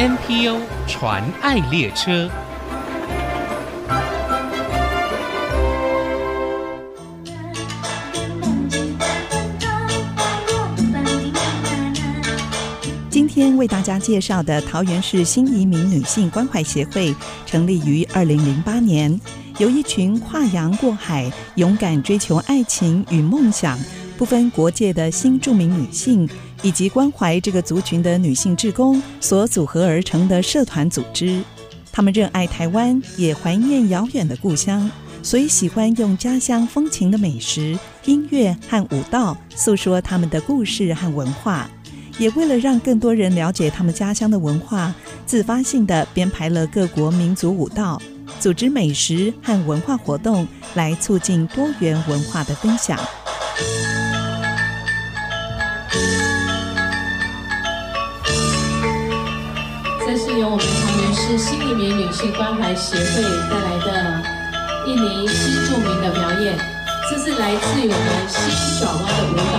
NPO 传爱列车。今天为大家介绍的桃园市新移民女性关怀协会，成立于二零零八年，由一群跨洋过海、勇敢追求爱情与梦想。不分国界的新住民女性，以及关怀这个族群的女性志工所组合而成的社团组织。她们热爱台湾，也怀念遥远的故乡，所以喜欢用家乡风情的美食、音乐和舞蹈诉说他们的故事和文化。也为了让更多人了解他们家乡的文化，自发性地编排了各国民族舞蹈，组织美食和文化活动，来促进多元文化的分享。由我们桃园市新移民女性关怀协会带来的印尼新著名的表演，这是来自于我们新爪哇的舞蹈。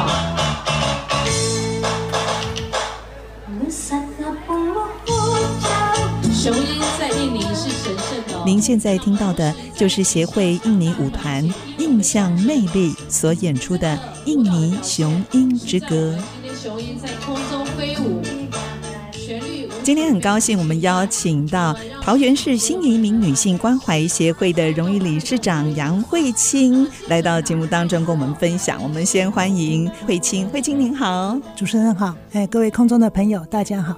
雄鹰在印尼是神圣的。您现在听到的就是协会印尼舞团印象魅力所演出的印尼雄鹰之歌。今天雄鹰在空中飞舞。今天很高兴，我们邀请到桃园市新移民女性关怀协会的荣誉理事长杨慧清来到节目当中跟我们分享。我们先欢迎慧清，慧清您好，主持人好，哎，各位空中的朋友大家好。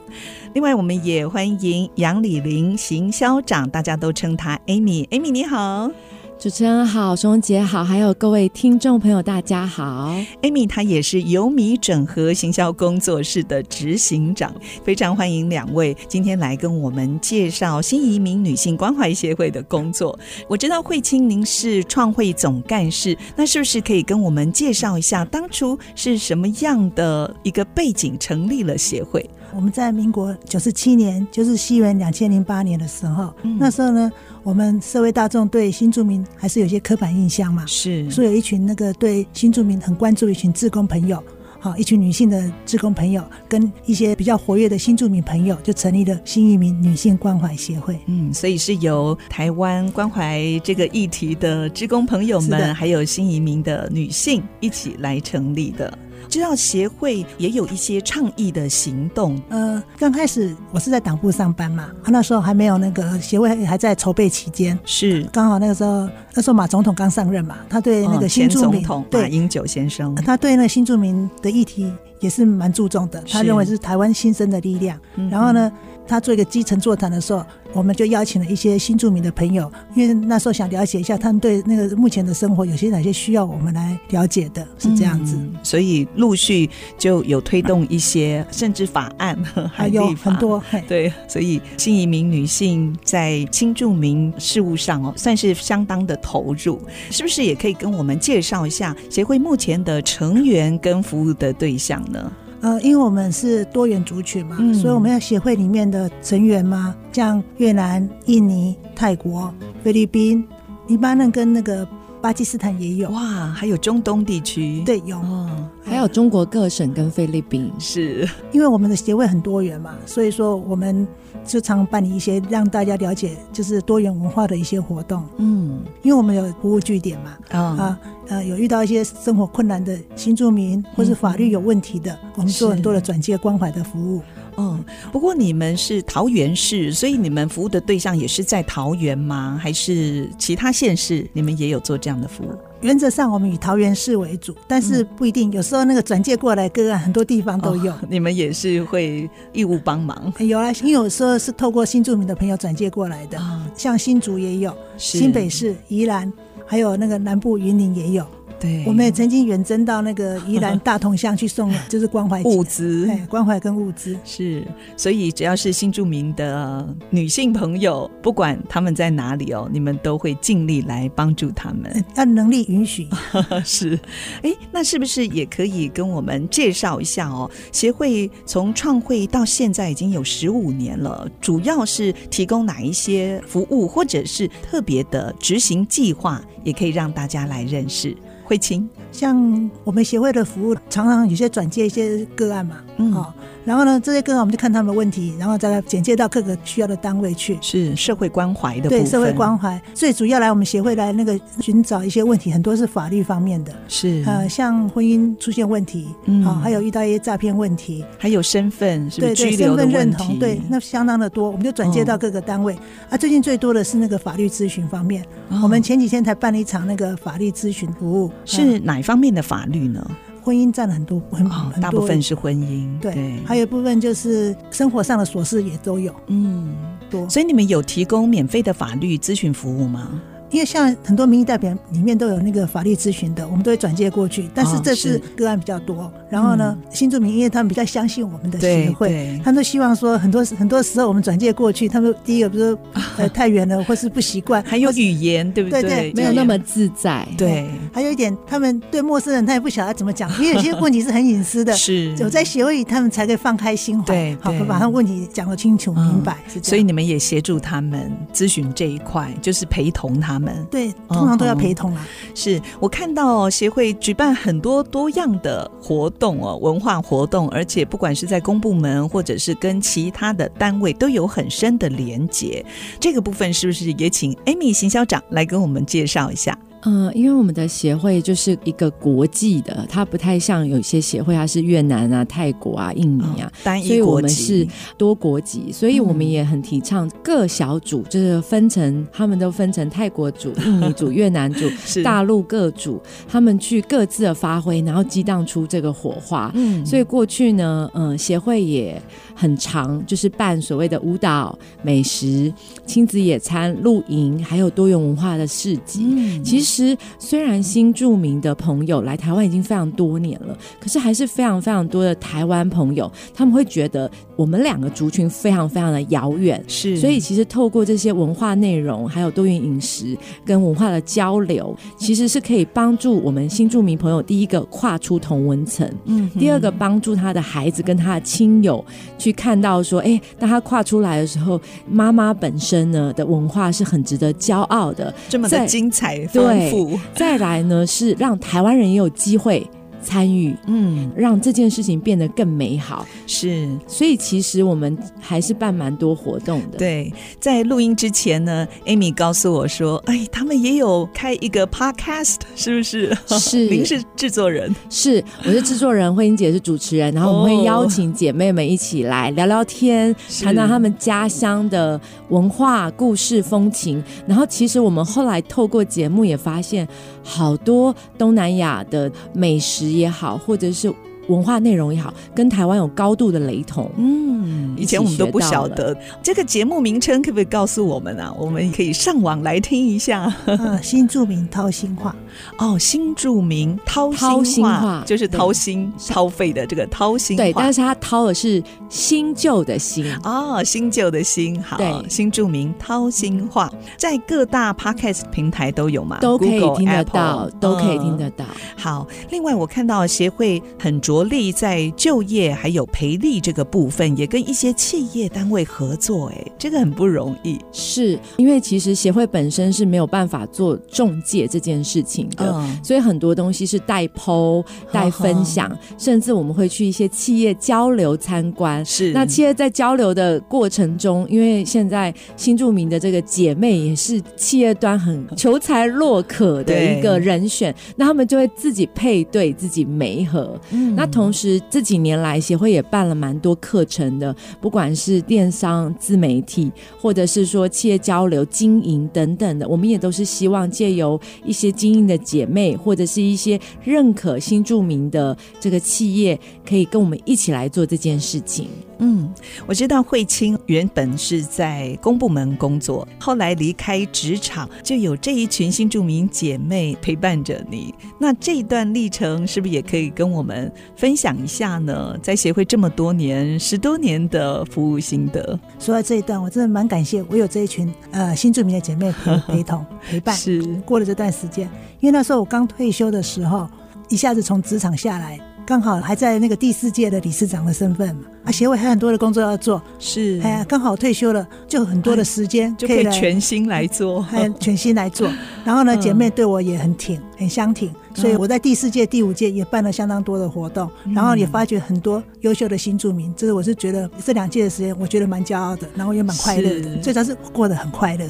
另外，我们也欢迎杨李玲行销长，大家都称她 Amy，Amy 你好。主持人好，熊姐好，还有各位听众朋友，大家好。Amy 她也是有米整合行销工作室的执行长，非常欢迎两位今天来跟我们介绍新移民女性关怀协会的工作。我知道慧清您是创会总干事，那是不是可以跟我们介绍一下当初是什么样的一个背景成立了协会？我们在民国九十七年，就是西元两千零八年的时候，嗯、那时候呢。我们社会大众对新住民还是有些刻板印象嘛，是，所以有一群那个对新住民很关注的一群志工朋友，好，一群女性的志工朋友，跟一些比较活跃的新住民朋友，就成立了新移民女性关怀协会。嗯，所以是由台湾关怀这个议题的志工朋友们，还有新移民的女性一起来成立的。知道协会也有一些倡议的行动。呃，刚开始我是在党部上班嘛，啊，那时候还没有那个协会还在筹备期间，是。刚好那个时候，那时候马总统刚上任嘛，他对那个新住民，哦、马英九先生，他对那个新住民的议题也是蛮注重的，他认为是台湾新生的力量。然后呢，他做一个基层座谈的时候。我们就邀请了一些新住民的朋友，因为那时候想了解一下他们对那个目前的生活有些哪些需要我们来了解的，是这样子。嗯、所以陆续就有推动一些，甚至法案还 有很多。对，所以新移民女性在新住民事务上哦，算是相当的投入。是不是也可以跟我们介绍一下协会目前的成员跟服务的对象呢？呃，因为我们是多元族群嘛，嗯、所以我们要协会里面的成员嘛，像越南、印尼、泰国、菲律宾、黎巴嫩跟那个巴基斯坦也有。哇，还有中东地区，对，有。哦，还有中国各省跟菲律宾，是因为我们的协会很多元嘛，所以说我们。就常办理一些让大家了解，就是多元文化的一些活动。嗯，因为我们有服务据点嘛，啊、哦、啊呃，有遇到一些生活困难的新住民，或是法律有问题的，嗯、我们做很多的转介关怀的服务。嗯，不过你们是桃园市，所以你们服务的对象也是在桃园吗？还是其他县市？你们也有做这样的服务？原则上，我们以桃园市为主，但是不一定。有时候那个转介过来个案，很多地方都有。哦，你们也是会义务帮忙？有啊，因为有时候是透过新住民的朋友转介过来的，哦，像新竹也有，新北市、宜兰，还有那个南部云林也有。对，我们也曾经远征到那个宜兰大同乡去送，就是关怀物资，关怀跟物资是。所以只要是新住民的女性朋友，不管他们在哪里哦，你们都会尽力来帮助他们，按能力允许。是，哎，那是不是也可以跟我们介绍一下哦？协会从创会到现在已经有十五年了，主要是提供哪一些服务，或者是特别的执行计划，也可以让大家来认识。慧清，像我们协会的服务，常常有些转介一些个案嘛，嗯，哦，然后呢，这些个案我们就看他们的问题，然后再简介到各个需要的单位去。是社会关怀的。对，社会关怀最主要来我们协会来那个寻找一些问题，很多是法律方面的。是呃，像婚姻出现问题，嗯，还有遇到一些诈骗问题，还有身份对对身份认同，对，那相当的多，我们就转接到各个单位。啊，最近最多的是那个法律咨询方面，我们前几天才办了一场那个法律咨询服务，是哪方面的法律呢？婚姻占了很多，很很大部分是婚姻，对，还有一部分就是生活上的琐事也都有，嗯，多。所以你们有提供免费的法律咨询服务吗？因为像很多民意代表里面都有那个法律咨询的，我们都会转介过去。但是这次个案比较多，然后呢，新住民因为他们比较相信我们的协会，他们都希望说很多很多时候我们转介过去，他们第一个比如说呃太远了，或是不习惯，还有语言对不对？对，没有那么自在。对，还有一点，他们对陌生人他也不晓得怎么讲，因为有些问题是很隐私的，是有在协会他们才可以放开心怀，对，好把他问题讲得清楚明白。所以你们也协助他们咨询这一块，就是陪同他们。对。通常都要陪同啊！是我看到协会举办很多多样的活动哦，文化活动，而且不管是在公部门或者是跟其他的单位都有很深的连结。这个部分是不是也请 Amy 行销长来跟我们介绍一下？嗯，因为我们的协会就是一个国际的，它不太像有些协会，它是越南啊、泰国啊、印尼啊，单一国籍，所以我们是多国籍，所以我们也很提倡各小组，就是分成，他们都分成泰国组、印尼组、越南组、大陆各组，他们去各自的发挥，然后激荡出这个火花。嗯，所以过去呢，嗯，协会也很长，就是办所谓的舞蹈、美食、亲子野餐、露营，还有多元文化的市集。嗯，其实。虽然新住民的朋友来台湾已经非常多年了，可是还是非常非常多的台湾朋友，他们会觉得我们两个族群非常非常的遥远。是，所以其实透过这些文化内容，还有多元饮食跟文化的交流，其实是可以帮助我们新住民朋友第一个跨出同文层，嗯，第二个帮助他的孩子跟他的亲友去看到说，哎，当他跨出来的时候，妈妈本身呢的文化是很值得骄傲的，这么的精彩，对。再来呢，是让台湾人也有机会。参与，嗯，让这件事情变得更美好。是，所以其实我们还是办蛮多活动的。对，在录音之前呢，Amy 告诉我说：“哎，他们也有开一个 Podcast，是不是？”是，您是制作人？是，我是制作人，慧英姐是主持人，然后我们会邀请姐妹们一起来聊聊天，谈谈他们家乡的文化、故事、风情。然后，其实我们后来透过节目也发现，好多东南亚的美食。也好，或者是。文化内容也好，跟台湾有高度的雷同。嗯，以前我们都不晓得这个节目名称，可不可以告诉我们啊？我们可以上网来听一下。啊，新著名掏心话哦，新著名掏心，心话，就是掏心掏肺的这个掏心话。对，但是他掏的是新旧的心哦，新旧的心。好，对新著名掏心话，在各大 podcast 平台都有嘛？都可以听得到，都可以听得到。好，另外我看到协会很重。着力在就业还有培力这个部分，也跟一些企业单位合作，哎，这个很不容易。是因为其实协会本身是没有办法做中介这件事情的，嗯、所以很多东西是带 PO、带分享，呵呵甚至我们会去一些企业交流参观。是那企业在交流的过程中，因为现在新著名的这个姐妹也是企业端很 求才若渴的一个人选，那他们就会自己配对自己媒合。嗯。那同时这几年来，协会也办了蛮多课程的，不管是电商、自媒体，或者是说企业交流、经营等等的，我们也都是希望借由一些经营的姐妹，或者是一些认可新著名的这个企业，可以跟我们一起来做这件事情。嗯，我知道慧清原本是在公部门工作，后来离开职场，就有这一群新著名姐妹陪伴着你。那这一段历程是不是也可以跟我们分享一下呢？在协会这么多年、十多年的服务心得。说到这一段，我真的蛮感谢我有这一群呃新著名的姐妹陪陪同 陪伴，是过了这段时间。因为那时候我刚退休的时候，一下子从职场下来。刚好还在那个第四届的理事长的身份嘛，啊，协会还有很多的工作要做，是，哎呀，刚好退休了，就很多的时间就可以全心来做，还全心来做。然后呢，姐妹对我也很挺，很相挺，所以我在第四届、第五届也办了相当多的活动，嗯、然后也发掘很多优秀的新住民。这是我是觉得这两届的时间，我觉得蛮骄傲的，然后也蛮快乐的，最主要是过得很快乐。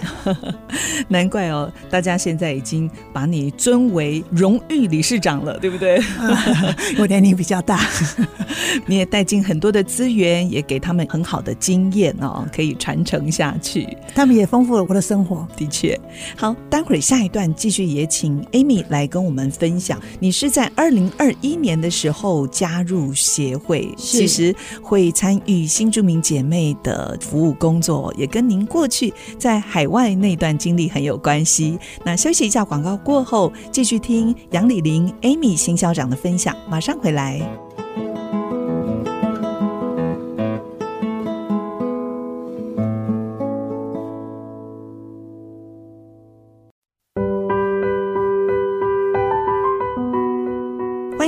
难怪哦，大家现在已经把你尊为荣誉理事长了，对不对？我年龄比较大，你也带进很多的资源，也给他们很好的经验哦，可以传承下去。他们也丰富了我的生活，的确。好，待会儿下一段继续也请 Amy 来跟我们分享。你是在二零二一年的时候加入协会，其实会参与新住民姐妹的服务工作，也跟您过去在海外那段经历很有关系。那休息一下广告过后，继续听杨李玲 Amy 新校长的分享，马上回来。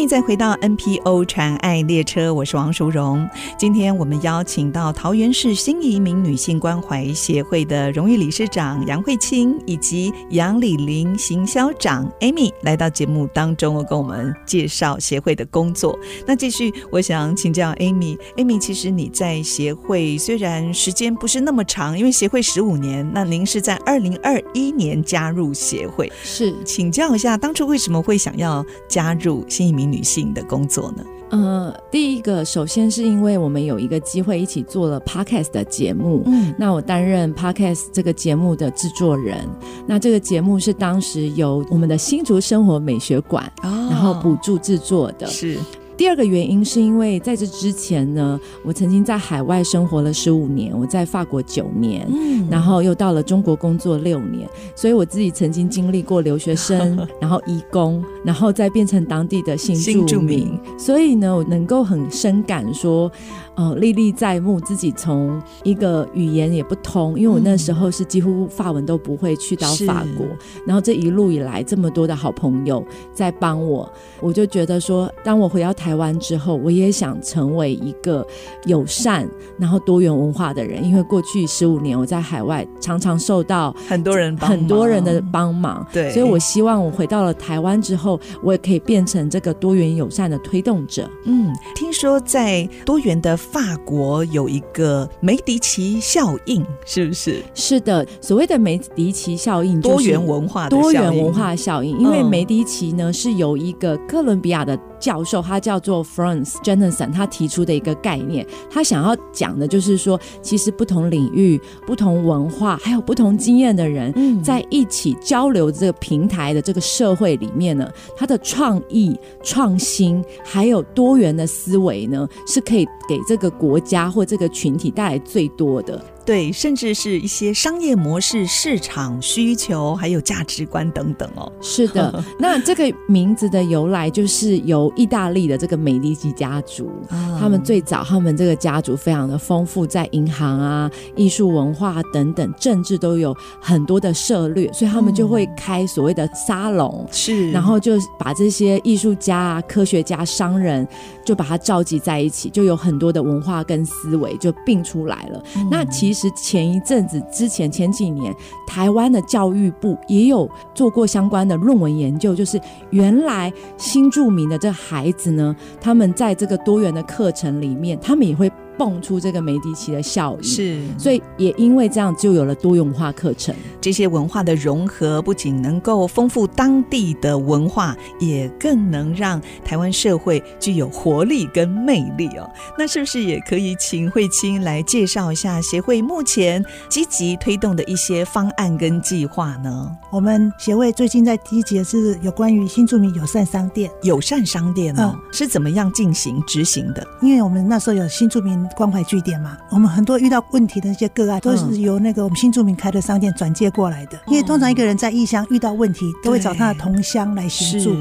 迎再回到 NPO 传爱列车，我是王淑荣。今天我们邀请到桃园市新移民女性关怀协会的荣誉理事长杨慧清，以及杨李玲行销长 Amy 来到节目当中，跟我们介绍协会的工作。那继续，我想请教 Amy，Amy，其实你在协会虽然时间不是那么长，因为协会十五年，那您是在二零二一年加入协会，是，请教一下，当初为什么会想要加入新移民女性的工作呢？呃，第一个，首先是因为我们有一个机会一起做了 Podcast 的节目，嗯，那我担任 Podcast 这个节目的制作人，那这个节目是当时由我们的新竹生活美学馆，哦，然后补助制作的，是。第二个原因是因为在这之前呢，我曾经在海外生活了十五年，我在法国九年，嗯，然后又到了中国工作六年，所以我自己曾经经历过留学生，然后移工，然后再变成当地的新住民，住民，所以呢，我能够很深感说。呃，历历在目，自己从一个语言也不通，因为我那时候是几乎法文都不会，去到法国，然后这一路以来这么多的好朋友在帮我，我就觉得说，当我回到台湾之后，我也想成为一个友善然后多元文化的人，因为过去十五年我在海外常常受到很多人很多人的帮忙，对，所以我希望我回到了台湾之后，我也可以变成这个多元友善的推动者。嗯，听说在多元的。法国有一个梅迪奇效应，是不是？是的，所谓的梅迪奇效应，多元文化的多元文化效应。因为梅迪奇呢，是由一个哥伦比亚的教授，他叫做 Frantz Jeanson，他提出的一个概念。他想要讲的就是说，其实不同领域、不同文化，还有不同经验的人，在一起交流这个平台的这个社会里面呢，他的创意、创新，还有多元的思维呢，是可以给这个国家或这个群体带来最多的。对，甚至是一些商业模式、市场需求，还有价值观等等哦。是的，那这个名字的由来就是由意大利的这个美第奇家族，嗯，他们最早他们这个家族非常的丰富，在银行啊、艺术文化等等政治都有很多的涉略，所以他们就会开所谓的沙龙，是，然后就把这些艺术家啊、科学家、商人就把它召集在一起，就有很多的文化跟思维就并出来了。嗯，那其实。其实前一阵子之前前几年，台湾的教育部也有做过相关的论文研究，就是原来新著名的这孩子呢，他们在这个多元的课程里面，他们也会。蹦出这个梅迪奇的效应，是，所以也因为这样，就有了多元化课程。这些文化的融合，不仅能够丰富当地的文化，也更能让台湾社会具有活力跟魅力哦。那是不是也可以请慧清来介绍一下协会目前积极推动的一些方案跟计划呢？我们协会最近在积极的是有关于新住民友善商店，友善商店哦，嗯、是怎么样进行执行的？因为我们那时候有新住民。关怀据点嘛，我们很多遇到问题的那些个案，都是由那个我们新住民开的商店转接过来的。因为通常一个人在异乡遇到问题，都会找他的同乡来协助。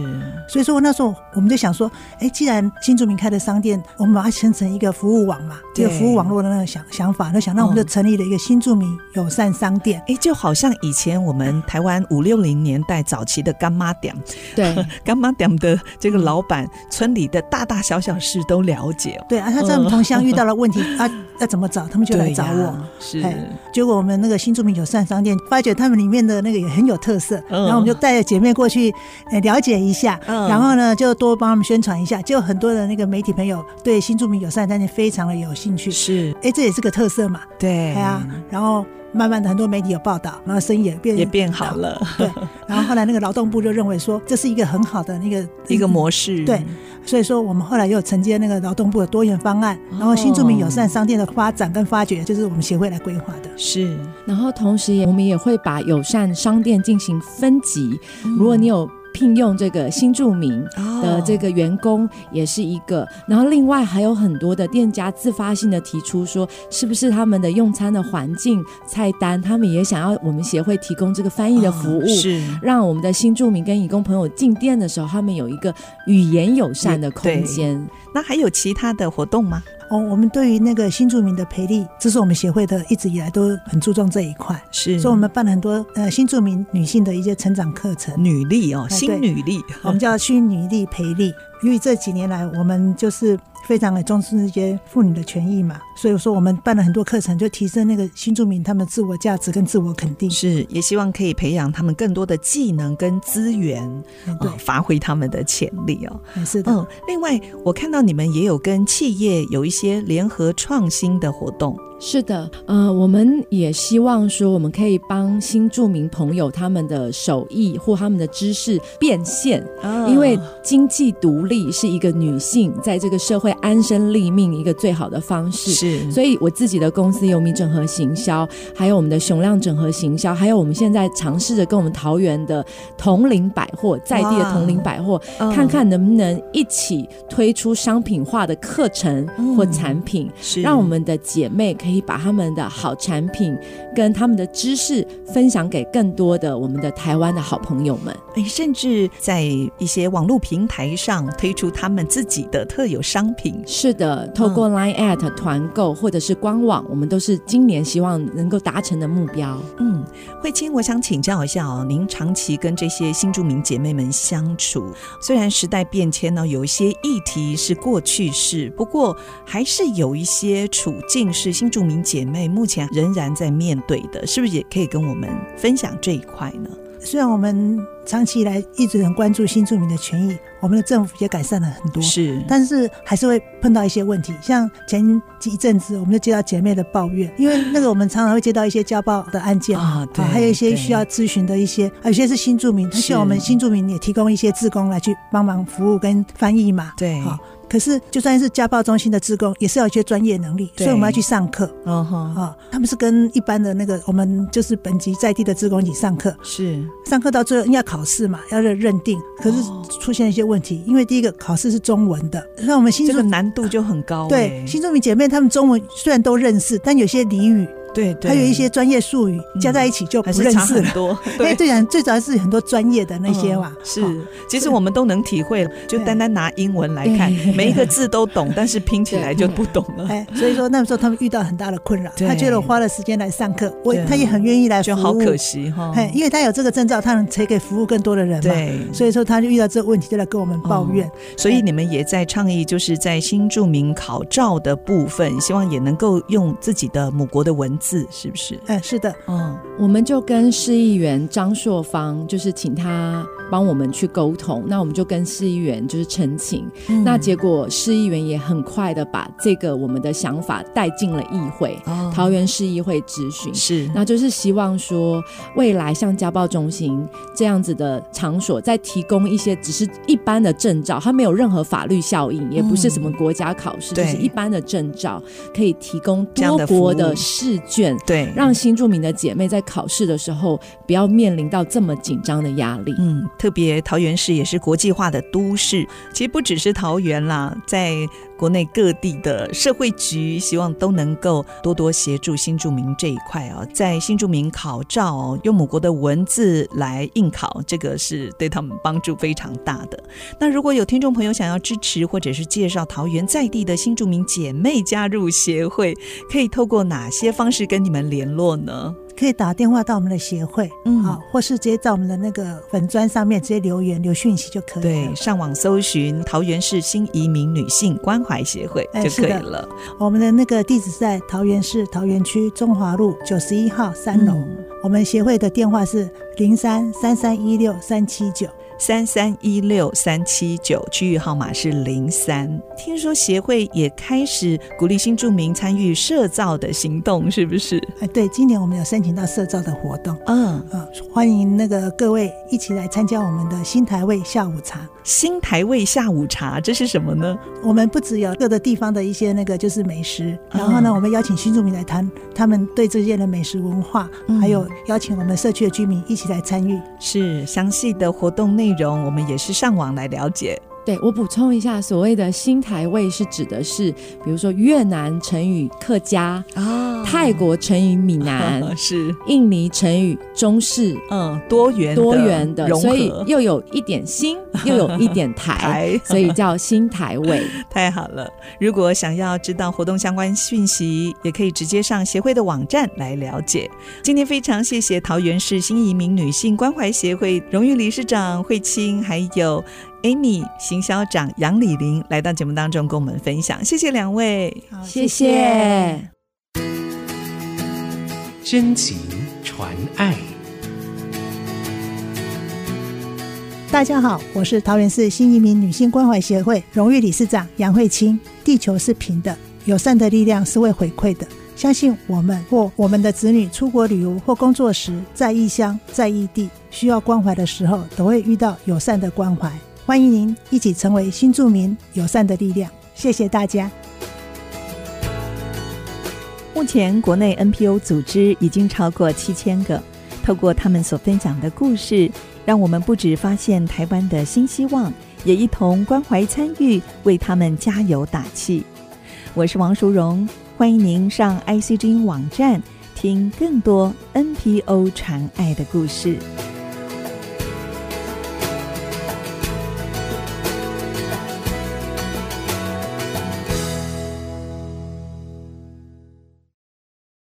所以说那时候我们就想说，哎，既然新住民开的商店，我们把它形成一个服务网嘛，这个服务网络的那个想想法，那想那我们就成立了一个新住民友善商店。哎，就好像以前我们台湾五六零年代早期的干妈店，对 干妈店的这个老板，村里的大大小小事都了解。对啊，他在我们同乡遇到了了问题啊，要怎么找？他们就来找我。是，结果我们那个新住民友善商店发觉他们里面的那个也很有特色，然后我们就带着姐妹过去了解一下，然后呢就多帮他们宣传一下，就很多的那个媒体朋友对新住民友善商店非常的有兴趣。是，哎，这也是个特色嘛。对，对啊，然后。慢慢的，很多媒体有报道，然后生意也变也变好了。对，然后后来那个劳动部就认为说，这是一个很好的那个一个模式。对，所以说我们后来又承接那个劳动部的多元方案，然后新住民友善商店的发展跟发掘，就是我们协会来规划的。是，然后同时也我们也会把友善商店进行分级，如果你有。聘用这个新住民的这个员工也是一个，然后另外还有很多的店家自发性的提出说，是不是他们的用餐的环境、菜单，他们也想要我们协会提供这个翻译的服务，是让我们的新住民跟义工朋友进店的时候，他们有一个语言友善的空间。那还有其他的活动吗？哦，我们对于那个新住民的培力，这是我们协会的一直以来都很注重这一块，是，所以我们办了很多呃新住民女性的一些成长课程，女力哦，新女力，我们叫新女力培力，因为这几年来我们就是。非常的重视那些妇女的权益嘛，所以说我们办了很多课程，就提升那个新住民他们自我价值跟自我肯定。是，也希望可以培养他们更多的技能跟资源，对、呃，发挥他们的潜力哦。是的。嗯，另外我看到你们也有跟企业有一些联合创新的活动。是的，呃，我们也希望说，我们可以帮新住民朋友他们的手艺或他们的知识变现，哦、因为经济独立是一个女性在这个社会安身立命一个最好的方式。是，所以我自己的公司有米整合行销，还有我们的熊亮整合行销，还有我们现在尝试着跟我们桃园的同龄百货在地的同龄百货，看看能不能一起推出商品化的课程或产品，嗯、是让我们的姐妹可以。可以把他们的好产品跟他们的知识分享给更多的我们的台湾的好朋友们，哎，甚至在一些网络平台上推出他们自己的特有商品。是的，透过 Line at 团购或者是官网，我们都是今年希望能够达成的目标。嗯，慧清，我想请教一下哦，您长期跟这些新住民姐妹们相处，虽然时代变迁呢，有一些议题是过去式，不过还是有一些处境是新住民姐妹目前仍然在面对的，是不是也可以跟我们分享这一块呢？虽然我们长期以来一直很关注新住民的权益，我们的政府也改善了很多，是，但是还是会碰到一些问题。像前一阵子，我们就接到姐妹的抱怨，因为那个我们常常会接到一些家暴的案件啊，对，还有一些需要咨询的一些，有些是新住民，他需要我们新住民也提供一些志工来去帮忙服务跟翻译嘛，对，好。可是，就算是家暴中心的职工，也是要一些专业能力，所以我们要去上课。嗯哼，啊，他们是跟一般的那个我们就是本级在地的职工一起上课。是，上课到最后应该要考试嘛，要认认定。可是出现一些问题，因为第一个考试是中文的，那我们新这个难度就很高。对，新住民姐妹她们中文虽然都认识，但有些俚语。对，对，还有一些专业术语加在一起就不认识了。多，因为最讲最主要是很多专业的那些嘛。是，其实我们都能体会。就单单拿英文来看，每一个字都懂，但是拼起来就不懂了。哎，所以说那时候他们遇到很大的困扰。他觉得我花了时间来上课，我他也很愿意来服务。就好可惜哈。哎，因为他有这个证照，他能才可以服务更多的人嘛。对，所以说他就遇到这个问题，就来跟我们抱怨。所以你们也在倡议，就是在新著名考照的部分，希望也能够用自己的母国的文字，是不是？哎，是的，嗯，我们就跟市议员张硕芳，就是请他帮我们去沟通，那我们就跟市议员就是澄清，嗯、那结果市议员也很快的把这个我们的想法带进了议会，哦、桃园市议会咨询，是，那就是希望说未来像家暴中心这样子的场所，再提供一些只是一般的证照，它没有任何法律效应，也不是什么国家考试，嗯、就是一般的证照，可以提供多国的试卷，对，让新住民的姐妹在考试的时候不要面临到这么紧张的压力。嗯。特别桃园市也是国际化的都市，其实不只是桃园啦，在国内各地的社会局，希望都能够多多协助新住民这一块啊，在新住民考照用母国的文字来应考，这个是对他们帮助非常大的。那如果有听众朋友想要支持或者是介绍桃园在地的新住民姐妹加入协会，可以透过哪些方式跟你们联络呢？可以打电话到我们的协会，嗯，好，或是直接在我们的那个粉砖上面直接留言留讯息就可以。对，上网搜寻桃园市新移民女性关怀协会就可以了。我们的那个地址是在桃园市桃园区中华路九十一号三楼。嗯、我们协会的电话是零三三三一六三七九。三三一六三七九，区域号码是零三。听说协会也开始鼓励新住民参与社造的行动，是不是？哎，对，今年我们有申请到社造的活动。嗯嗯，欢迎那个各位一起来参加我们的新台味下午茶。新台味下午茶，这是什么呢？我们不只有各个地方的一些那个就是美食，然后呢，我们邀请新住民来谈他们对这些的美食文化，嗯、还有邀请我们社区的居民一起来参与。是详细的活动内内容，我们也是上网来了解。对，我补充一下，所谓的新台味是指的是，比如说越南成语客家啊，哦、泰国成语闽南、哦、是，印尼成语中式，嗯，多元多元的，所以又有一点新，又有一点台，台所以叫新台味。太好了！如果想要知道活动相关讯息，也可以直接上协会的网站来了解。今天非常谢谢桃园市新移民女性关怀协会荣誉理事长慧清，还有。Amy 行销长杨李玲来到节目当中跟我们分享，谢谢两位，好谢谢。真情传爱，大家好，我是桃园市新移民女性关怀协会荣誉理事长杨慧清。地球是平的，友善的力量是会回馈的。相信我们或我们的子女出国旅游或工作时，在异乡、在异地需要关怀的时候，都会遇到友善的关怀。欢迎您一起成为新住民友善的力量，谢谢大家。目前国内 NPO 组织已经超过七千个，透过他们所分享的故事，让我们不止发现台湾的新希望，也一同关怀参与，为他们加油打气。我是王淑荣，欢迎您上 ICG 网站听更多 NPO 传爱的故事。